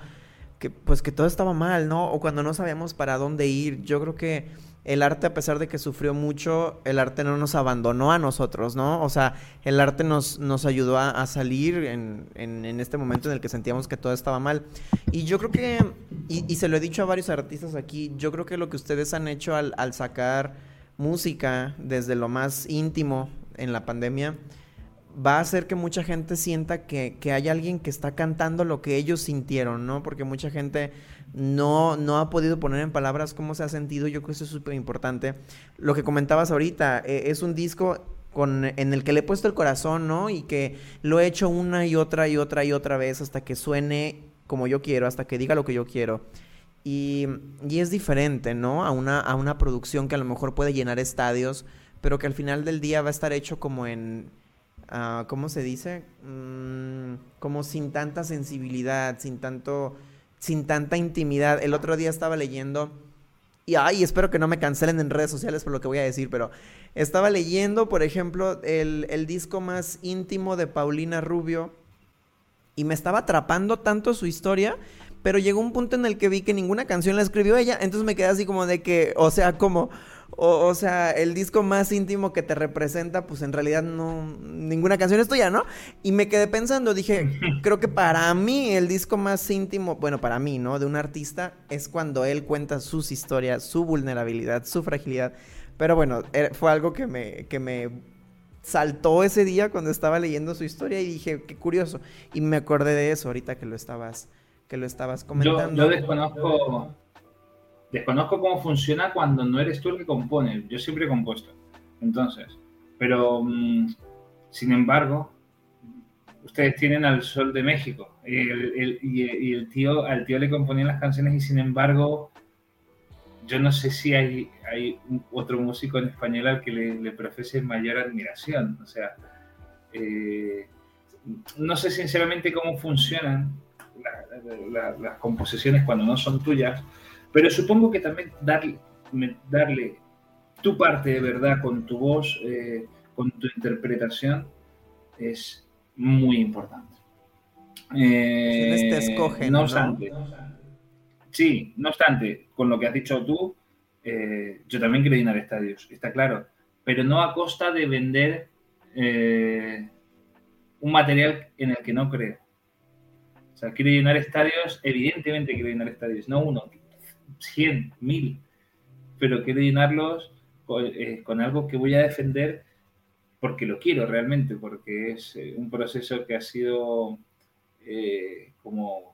que pues que todo estaba mal, ¿no? O cuando no sabíamos para dónde ir. Yo creo que el arte, a pesar de que sufrió mucho, el arte no nos abandonó a nosotros, ¿no? O sea, el arte nos, nos ayudó a, salir en, en, este momento en el que sentíamos que todo estaba mal. Y yo creo que, y, se lo he dicho a varios artistas aquí, yo creo que lo que ustedes han hecho al, al sacar música desde lo más íntimo en la pandemia, va a hacer que mucha gente sienta que, que, hay alguien que está cantando lo que ellos sintieron, ¿no? Porque mucha gente no, no ha podido poner en palabras cómo se ha sentido. Yo creo que eso es súper importante. Lo que comentabas ahorita, eh, es un disco con, en el que le he puesto el corazón, ¿no? Y que lo he hecho una y otra y otra y otra vez hasta que suene como yo quiero, hasta que diga lo que yo quiero. Y, y es diferente, ¿no? A una, a una producción que a lo mejor puede llenar estadios, pero que al final del día va a estar hecho como en Ah, ¿cómo se dice? Mm, como sin tanta sensibilidad, sin tanto, sin tanta intimidad. El otro día estaba leyendo, y ay, espero que no me cancelen en redes sociales por lo que voy a decir, pero estaba leyendo, por ejemplo, el, el disco más íntimo de Paulina Rubio, y me estaba atrapando tanto su historia pero llegó un punto en el que vi que ninguna canción la escribió ella, entonces me quedé así como de que, o sea, como, o, sea, el disco más íntimo que te representa, pues en realidad no, ninguna canción es tuya, ¿no? Y me quedé pensando, dije, *laughs* creo que para mí el disco más íntimo, bueno, para mí, ¿no? De un artista es cuando él cuenta sus historias, su vulnerabilidad, su fragilidad. Pero bueno, er, fue algo que me, que me saltó ese día cuando estaba leyendo su historia y dije, qué curioso. Y me acordé de eso ahorita que lo estabas, que lo estabas comentando. yo desconozco Desconozco cómo funciona cuando no eres tú el que compone. Yo siempre he compuesto. Entonces, pero mm, sin embargo, ustedes tienen al Sol de México y el, tío, al tío le componían las canciones y sin embargo, yo no sé si hay, otro músico en español al que le, profese mayor admiración. O sea, eh, no sé sinceramente cómo funcionan las composiciones cuando no son tuyas pero supongo que también darle, darle tu parte de verdad con tu voz, eh, con tu interpretación, es muy importante. Eh, te escogen, no obstante, sí, no obstante, con lo que has dicho tú, eh, yo también quiero llenar estadios, está claro, pero no a costa de vender eh, un material en el que no creo. O sea, quiero llenar estadios, evidentemente quiero llenar estadios, no uno, cien, mil, pero quiero llenarlos eh, con, algo que voy a defender porque lo quiero realmente, porque es un proceso que ha sido como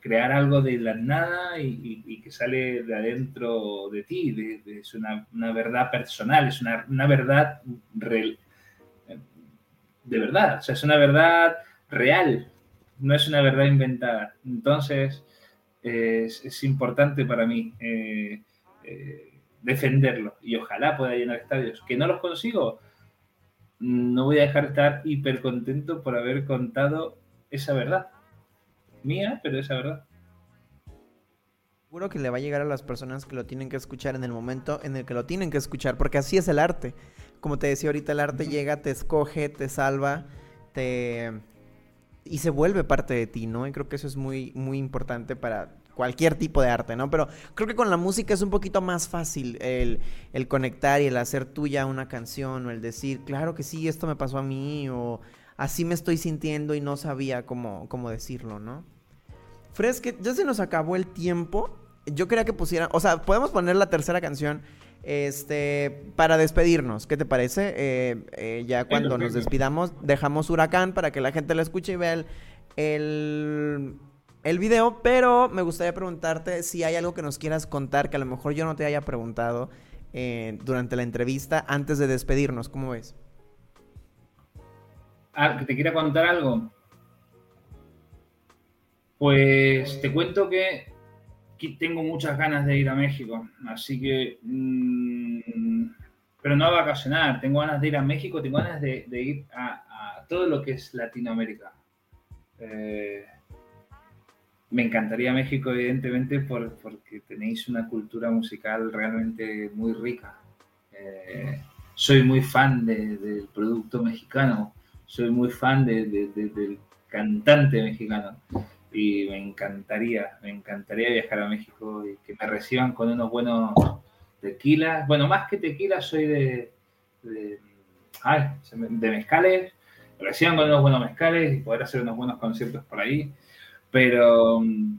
crear algo de la nada y, que sale de adentro de ti, es una, verdad personal, es una, verdad real, de verdad, o sea, es una verdad real, no es una verdad inventada. Entonces, es, importante para mí eh, eh, defenderlo y ojalá pueda llenar estadios. Que no los consigo, no voy a dejar de estar hiper contento por haber contado esa verdad mía, pero esa verdad. Seguro que le va a llegar a las personas que lo tienen que escuchar en el momento en el que lo tienen que escuchar, porque así es el arte. Como te decía ahorita, el arte llega, te escoge, te salva, te y se vuelve parte de ti, ¿no? Y creo que eso es muy muy importante para cualquier tipo de arte, ¿no? Pero creo que con la música es un poquito más fácil el, el conectar y el hacer tuya una canción o el decir, claro que sí, esto me pasó a mí o así me estoy sintiendo y no sabía cómo, cómo decirlo, ¿no? Fresque, ya se nos acabó el tiempo. Yo quería que pusieran, o sea, podemos poner la tercera canción este, para despedirnos. ¿Qué te parece? Eh, eh, ya cuando nos despidamos, dejamos Huracán para que la gente la escuche y vea el, el, el, video. Pero me gustaría preguntarte si hay algo que nos quieras contar que a lo mejor yo no te haya preguntado eh, durante la entrevista antes de despedirnos. ¿Cómo ves? Ah, que te quiera contar algo. Pues te cuento que tengo muchas ganas de ir a México, así que... Mm, pero no a vacacionar, tengo ganas de ir a México, tengo ganas de, ir a, todo lo que es Latinoamérica. Eh, me encantaría México, evidentemente, porque tenéis una cultura musical realmente muy rica. Eh, soy muy fan del producto mexicano, soy muy fan del cantante mexicano y me encantaría, me encantaría viajar a México y que me reciban con unos buenos tequilas. Bueno, más que tequila, soy de, de, de mezcales. Me reciban con unos buenos mezcales y poder hacer unos buenos conciertos por ahí. Pero mm,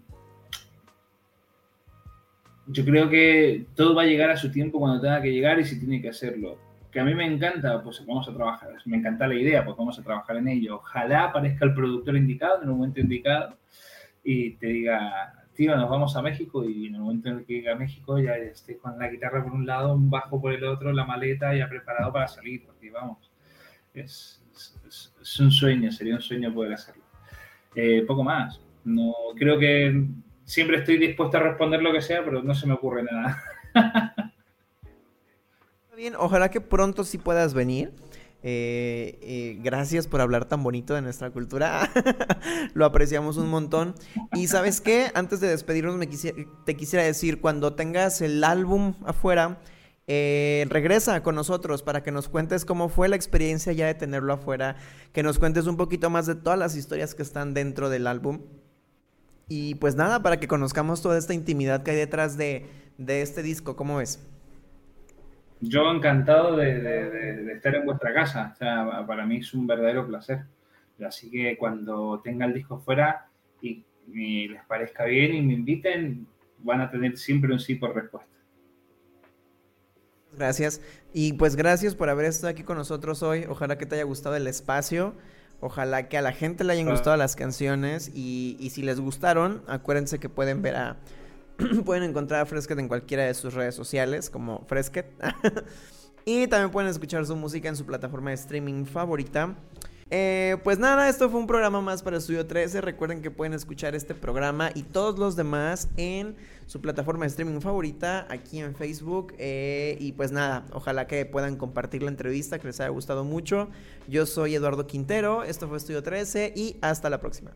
yo creo que todo va a llegar a su tiempo cuando tenga que llegar y si tiene que hacerlo. Que a mí me encanta, pues vamos a trabajar. Me encanta la idea, pues vamos a trabajar en ello. Ojalá aparezca el productor indicado en el momento indicado y te diga, tío, nos vamos a México y en el momento en el que llegue a México ya esté con la guitarra por un lado, un bajo por el otro, la maleta ya preparado para salir, porque vamos, es, es, un sueño, sería un sueño poder hacerlo. Eh, poco más, no creo que siempre estoy dispuesto a responder lo que sea, pero no se me ocurre nada. *laughs* Bien, ojalá que pronto sí puedas venir. Eh, eh, gracias por hablar tan bonito de nuestra cultura. *laughs* Lo apreciamos un montón. Y sabes qué, antes de despedirnos, me te quisiera decir, cuando tengas el álbum afuera, eh, regresa con nosotros para que nos cuentes cómo fue la experiencia ya de tenerlo afuera, que nos cuentes un poquito más de todas las historias que están dentro del álbum. Y pues nada, para que conozcamos toda esta intimidad que hay detrás de, de este disco, ¿cómo ves? Yo encantado de, estar en vuestra casa. O sea, para mí es un verdadero placer. Así que cuando tenga el disco fuera y, les parezca bien y me inviten, van a tener siempre un sí por respuesta. Gracias. Y pues gracias por haber estado aquí con nosotros hoy. Ojalá que te haya gustado el espacio. Ojalá que a la gente le hayan gustado las canciones. Y, y si les gustaron, acuérdense que pueden ver a *clears throat* pueden encontrar a Fresket en cualquiera de sus redes sociales como Fresket. *laughs* y también pueden escuchar su música en su plataforma de streaming favorita. Eh, pues nada, esto fue un programa más para Estudio 13. Recuerden que pueden escuchar este programa y todos los demás en su plataforma de streaming favorita, aquí en Facebook. Eh, y pues nada, ojalá que puedan compartir la entrevista, que les haya gustado mucho. Yo soy Eduardo Quintero, esto fue Estudio 13 y hasta la próxima.